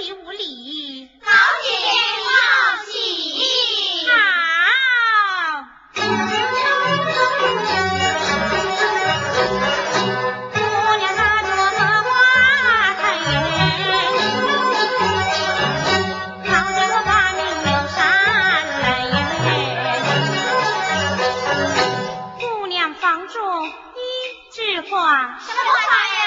无礼，好姐好喜，好。姑娘拿着花，把留来。姑娘房中一枝花，什么花呀？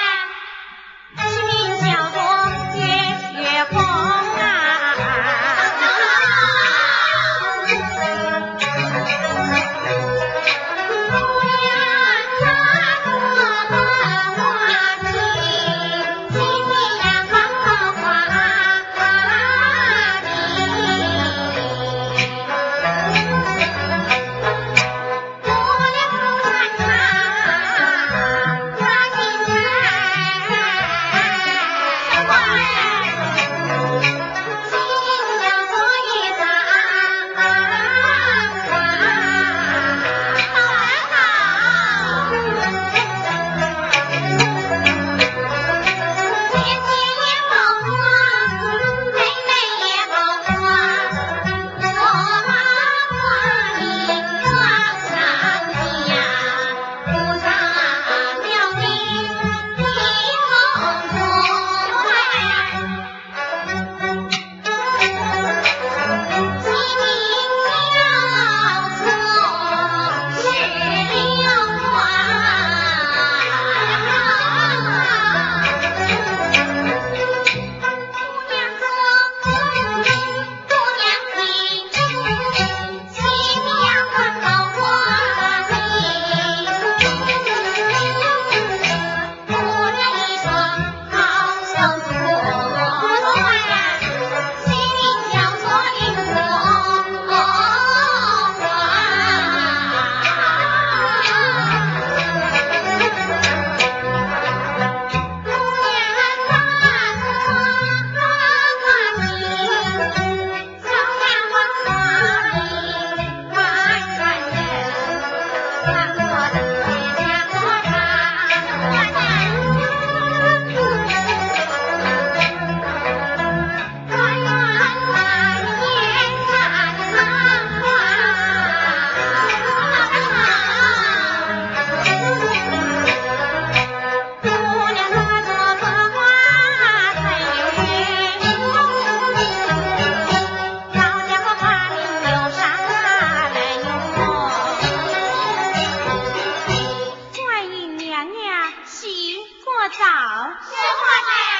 的早，先快来。